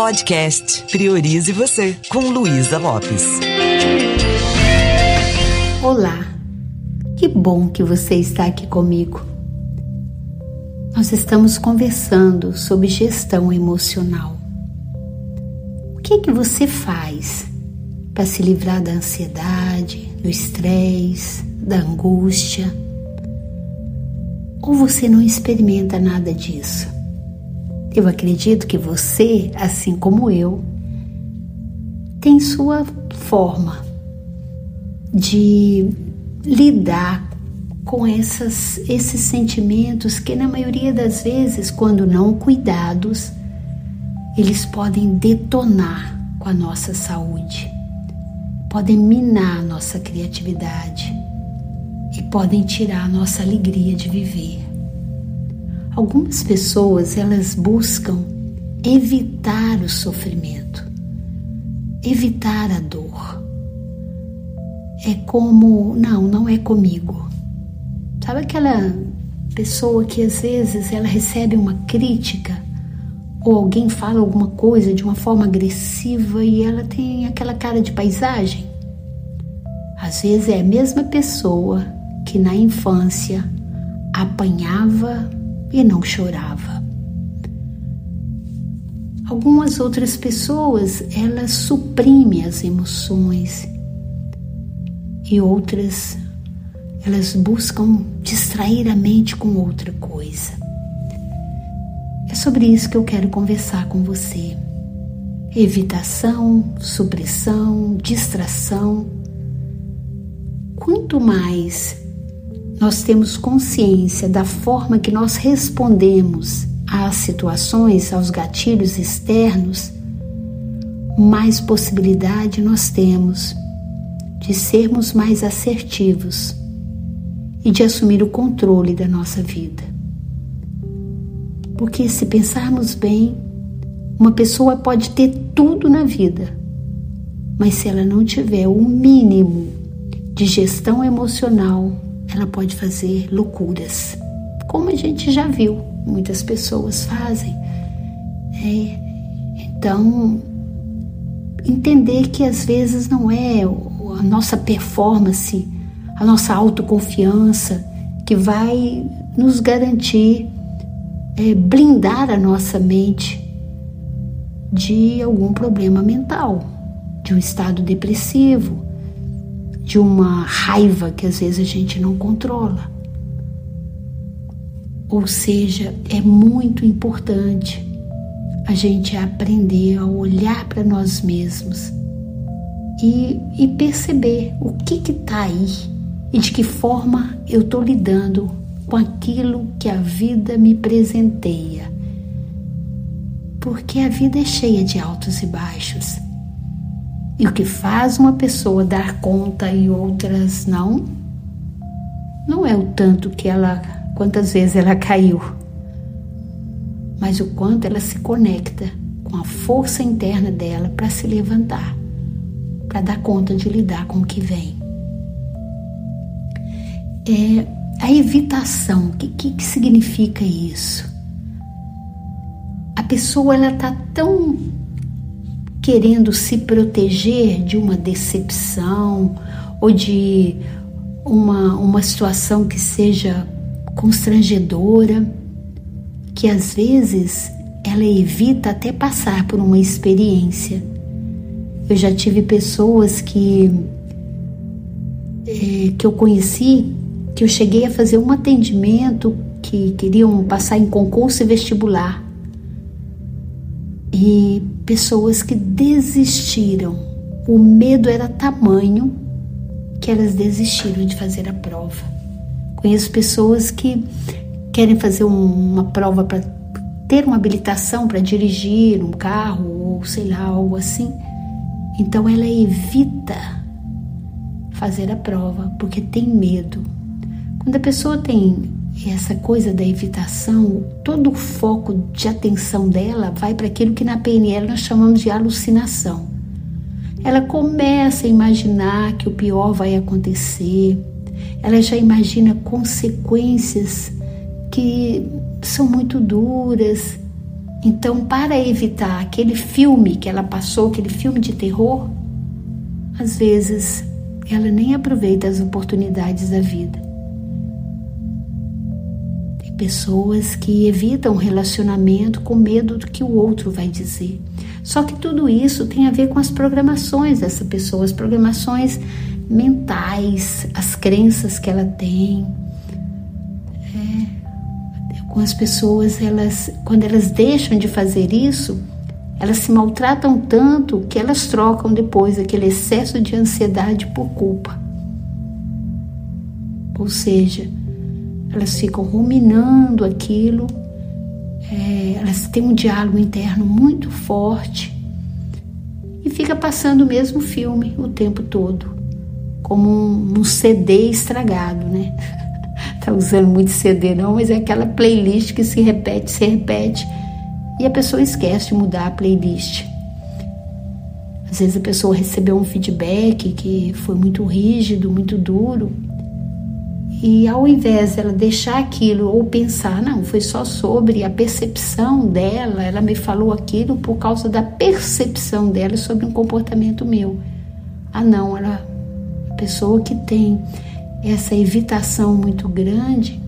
Podcast Priorize Você, com Luísa Lopes. Olá, que bom que você está aqui comigo. Nós estamos conversando sobre gestão emocional. O que, que você faz para se livrar da ansiedade, do estresse, da angústia? Ou você não experimenta nada disso? Eu acredito que você, assim como eu, tem sua forma de lidar com essas, esses sentimentos que, na maioria das vezes, quando não cuidados, eles podem detonar com a nossa saúde, podem minar a nossa criatividade e podem tirar a nossa alegria de viver. Algumas pessoas elas buscam evitar o sofrimento, evitar a dor. É como, não, não é comigo. Sabe aquela pessoa que às vezes ela recebe uma crítica ou alguém fala alguma coisa de uma forma agressiva e ela tem aquela cara de paisagem? Às vezes é a mesma pessoa que na infância apanhava e não chorava. Algumas outras pessoas, elas suprimem as emoções e outras, elas buscam distrair a mente com outra coisa. É sobre isso que eu quero conversar com você. Evitação, supressão, distração. Quanto mais nós temos consciência da forma que nós respondemos às situações, aos gatilhos externos, mais possibilidade nós temos de sermos mais assertivos e de assumir o controle da nossa vida. Porque se pensarmos bem, uma pessoa pode ter tudo na vida, mas se ela não tiver o mínimo de gestão emocional, ela pode fazer loucuras, como a gente já viu, muitas pessoas fazem. É, então, entender que às vezes não é a nossa performance, a nossa autoconfiança que vai nos garantir é, blindar a nossa mente de algum problema mental, de um estado depressivo, de uma raiva que às vezes a gente não controla. Ou seja, é muito importante a gente aprender a olhar para nós mesmos e, e, perceber o que está aí e de que forma eu estou lidando com aquilo que a vida me presenteia. Porque a vida é cheia de altos e baixos. E o que faz uma pessoa dar conta e outras não, não é o tanto que ela, quantas vezes ela caiu, mas o quanto ela se conecta com a força interna dela para se levantar, para dar conta de lidar com o que vem. É a evitação, o que, que, que significa isso? A pessoa ela está tão querendo se proteger de uma decepção ou de uma, uma situação que seja constrangedora, que às vezes ela evita até passar por uma experiência. Eu já tive pessoas que é, que eu conheci, que eu cheguei a fazer um atendimento que queriam passar em concurso vestibular e pessoas que desistiram. O medo era tamanho que elas desistiram de fazer a prova. Conheço pessoas que querem fazer uma prova para ter uma habilitação para dirigir um carro ou sei lá, algo assim. Então ela evita fazer a prova porque tem medo. Quando a pessoa tem e essa coisa da evitação, todo o foco de atenção dela vai para aquilo que na PNL nós chamamos de alucinação. Ela começa a imaginar que o pior vai acontecer, ela já imagina consequências que são muito duras Então, para evitar aquele filme que ela passou, aquele filme de terror, às vezes ela nem aproveita as oportunidades da vida. Pessoas que evitam relacionamento com medo do que o outro vai dizer. Só que tudo isso tem a ver com as programações dessa pessoa, as programações mentais, as crenças que ela tem. É, com as pessoas, elas, quando elas deixam de fazer isso, elas se maltratam tanto que elas trocam depois aquele excesso de ansiedade por culpa. Ou seja, elas ficam ruminando aquilo, é, elas têm um diálogo interno muito forte e fica passando o mesmo filme o tempo todo, como um, um CD estragado, né? tá usando muito CD não, mas é aquela playlist que se repete, se repete e a pessoa esquece de mudar a playlist. Às vezes a pessoa recebeu um feedback que foi muito rígido, muito duro, e ao invés dela deixar aquilo ou pensar, não, foi só sobre a percepção dela, ela me falou aquilo por causa da percepção dela sobre um comportamento meu. Ah, não, ela, a pessoa que tem essa evitação muito grande,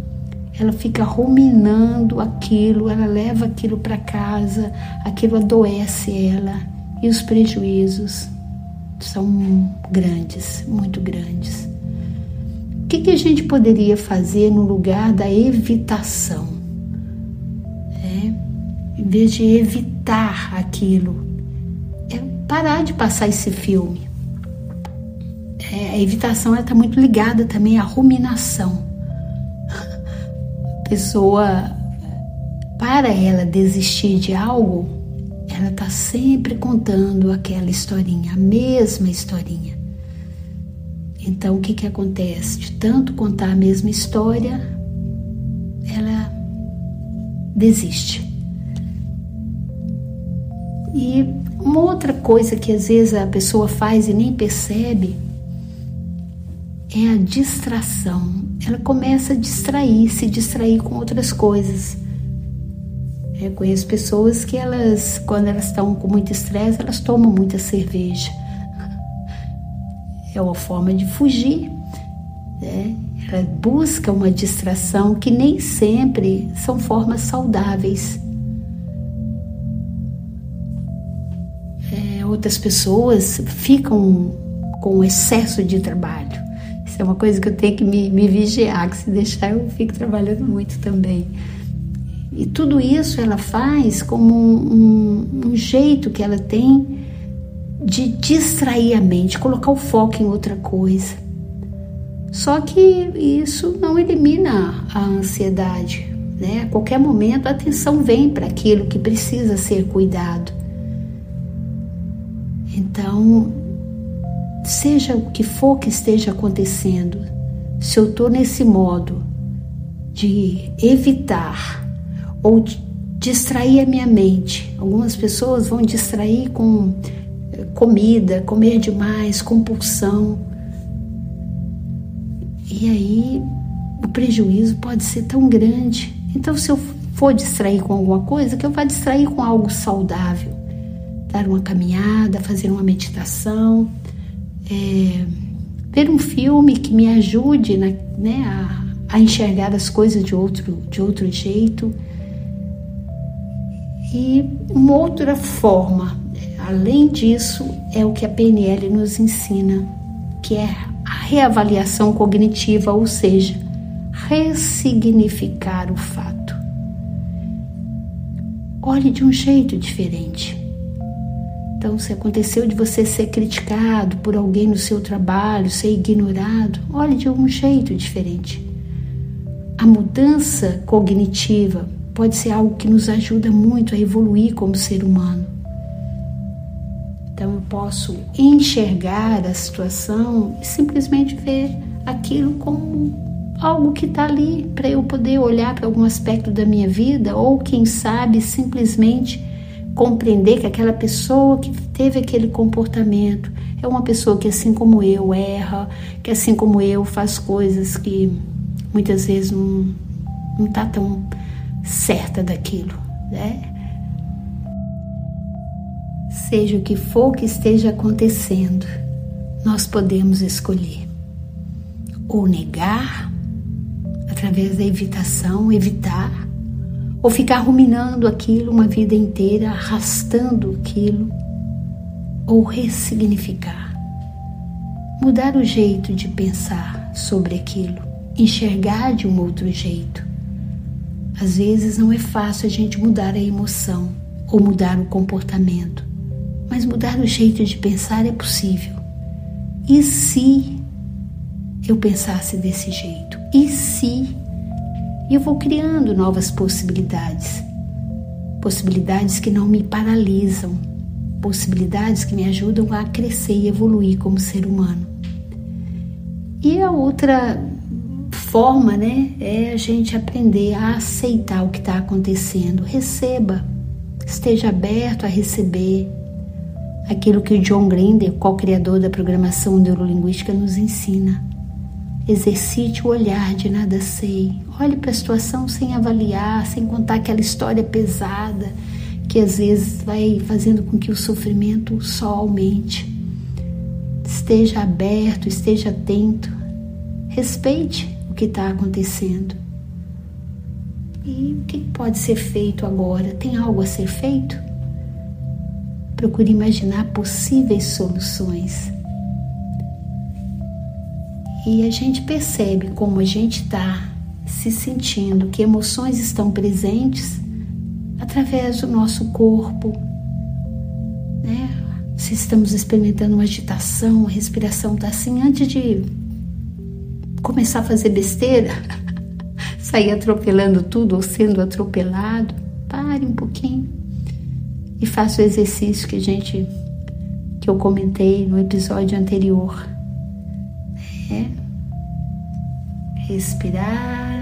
ela fica ruminando aquilo, ela leva aquilo para casa, aquilo adoece ela e os prejuízos são grandes, muito grandes. Que, que a gente poderia fazer no lugar da evitação? É, em vez de evitar aquilo, é parar de passar esse filme. É, a evitação está muito ligada também à ruminação pessoa, para ela desistir de algo, ela está sempre contando aquela historinha, a mesma historinha. Então, o que, que acontece? De tanto contar a mesma história, ela desiste. E uma outra coisa que às vezes a pessoa faz e nem percebe é a distração ela começa a distrair, se distrair com outras coisas. Eu conheço pessoas que elas, quando elas estão com muito estresse, elas tomam muita cerveja. É uma forma de fugir. Né? Ela busca uma distração que nem sempre são formas saudáveis. É, outras pessoas ficam com excesso de trabalho isso é uma coisa que eu tenho que me, me vigiar, que se deixar eu fico trabalhando muito também. E tudo isso ela faz como um, um, um jeito que ela tem de distrair a mente, colocar o foco em outra coisa. Só que isso não elimina a ansiedade. Né? A qualquer momento a atenção vem para aquilo que precisa ser cuidado. Então, seja o que for que esteja acontecendo, se eu estou nesse modo de evitar ou de distrair a minha mente, algumas pessoas vão distrair com comida, comer demais, compulsão. E aí o prejuízo pode ser tão grande. Então, se eu for distrair com alguma coisa, que eu vá distrair com algo saudável. Dar uma caminhada, fazer uma meditação é, ver um filme que me ajude na, né, a, a, enxergar as coisas de outro, de outro jeito. E uma outra forma, além disso, é o que a PNL nos ensina, que é a reavaliação cognitiva, ou seja, ressignificar o fato. Olhe de um jeito diferente. Então, se aconteceu de você ser criticado por alguém no seu trabalho, ser ignorado, olhe de algum jeito diferente. A mudança cognitiva pode ser algo que nos ajuda muito a evoluir como ser humano. Então, eu posso enxergar a situação e simplesmente ver aquilo como algo que está ali para eu poder olhar para algum aspecto da minha vida ou, quem sabe, simplesmente compreender que aquela pessoa que teve aquele comportamento é uma pessoa que, assim como eu, erra, que, assim como eu, faz coisas que muitas vezes não está tão certa daquilo, né? Seja o que for que esteja acontecendo, nós podemos escolher ou negar, através da evitação, evitar, ou ficar ruminando aquilo uma vida inteira, arrastando aquilo, ou ressignificar, mudar o jeito de pensar sobre aquilo, enxergar de um outro jeito. Às vezes não é fácil a gente mudar a emoção ou mudar o comportamento, mas mudar o jeito de pensar é possível. E se eu pensasse desse jeito? E se? eu vou criando novas possibilidades. Possibilidades que não me paralisam, possibilidades que me ajudam a crescer e evoluir como ser humano. E a outra forma, né, é a gente aprender a aceitar o que está acontecendo. Receba, esteja aberto a receber aquilo que o John Grinder, co-criador da programação neurolinguística, nos ensina. Exercite o olhar de nada sei. Olhe para a situação sem avaliar, sem contar aquela história pesada que às vezes vai fazendo com que o sofrimento só aumente. Esteja aberto, esteja atento, respeite o que está acontecendo. E o que pode ser feito agora? Tem algo a ser feito? Procure imaginar possíveis soluções. E a gente percebe como a gente está se sentindo, que emoções estão presentes através do nosso corpo, né? Se estamos experimentando uma agitação, a respiração está assim, antes de começar a fazer besteira, sair atropelando tudo ou sendo atropelado, pare um pouquinho e faça o exercício que a gente que eu comentei no episódio anterior. É respirar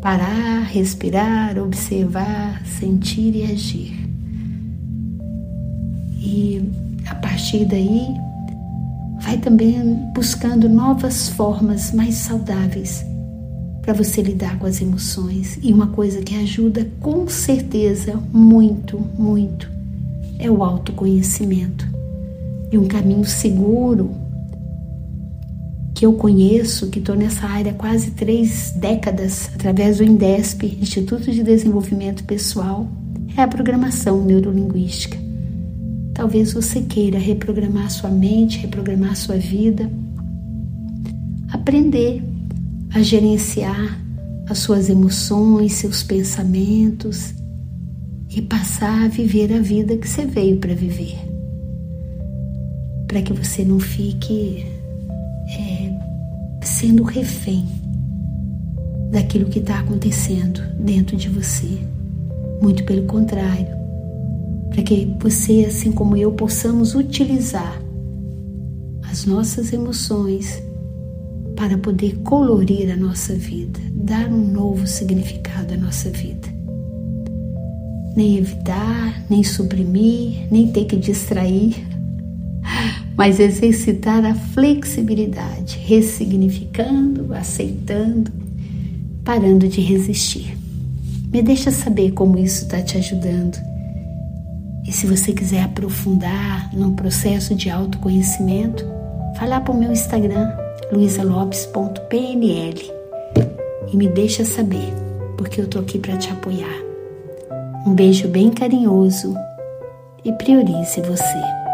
parar, respirar, observar, sentir e agir. E a partir daí, vai também buscando novas formas mais saudáveis para você lidar com as emoções. E uma coisa que ajuda com certeza muito, muito é o autoconhecimento. E um caminho seguro que eu conheço, que estou nessa área há quase três décadas, através do INDESP, Instituto de Desenvolvimento Pessoal, é a programação neurolinguística. Talvez você queira reprogramar sua mente, reprogramar sua vida, aprender a gerenciar as suas emoções, seus pensamentos e passar a viver a vida que você veio para viver. Para que você não fique é, sendo refém daquilo que está acontecendo dentro de você. Muito pelo contrário, para que você, assim como eu, possamos utilizar as nossas emoções para poder colorir a nossa vida, dar um novo significado à nossa vida. Nem evitar, nem suprimir, nem ter que distrair mas exercitar a flexibilidade, ressignificando, aceitando, parando de resistir. Me deixa saber como isso está te ajudando. E se você quiser aprofundar num processo de autoconhecimento, vai lá para o meu Instagram, luisalopes.pnl e me deixa saber, porque eu estou aqui para te apoiar. Um beijo bem carinhoso e priorize você.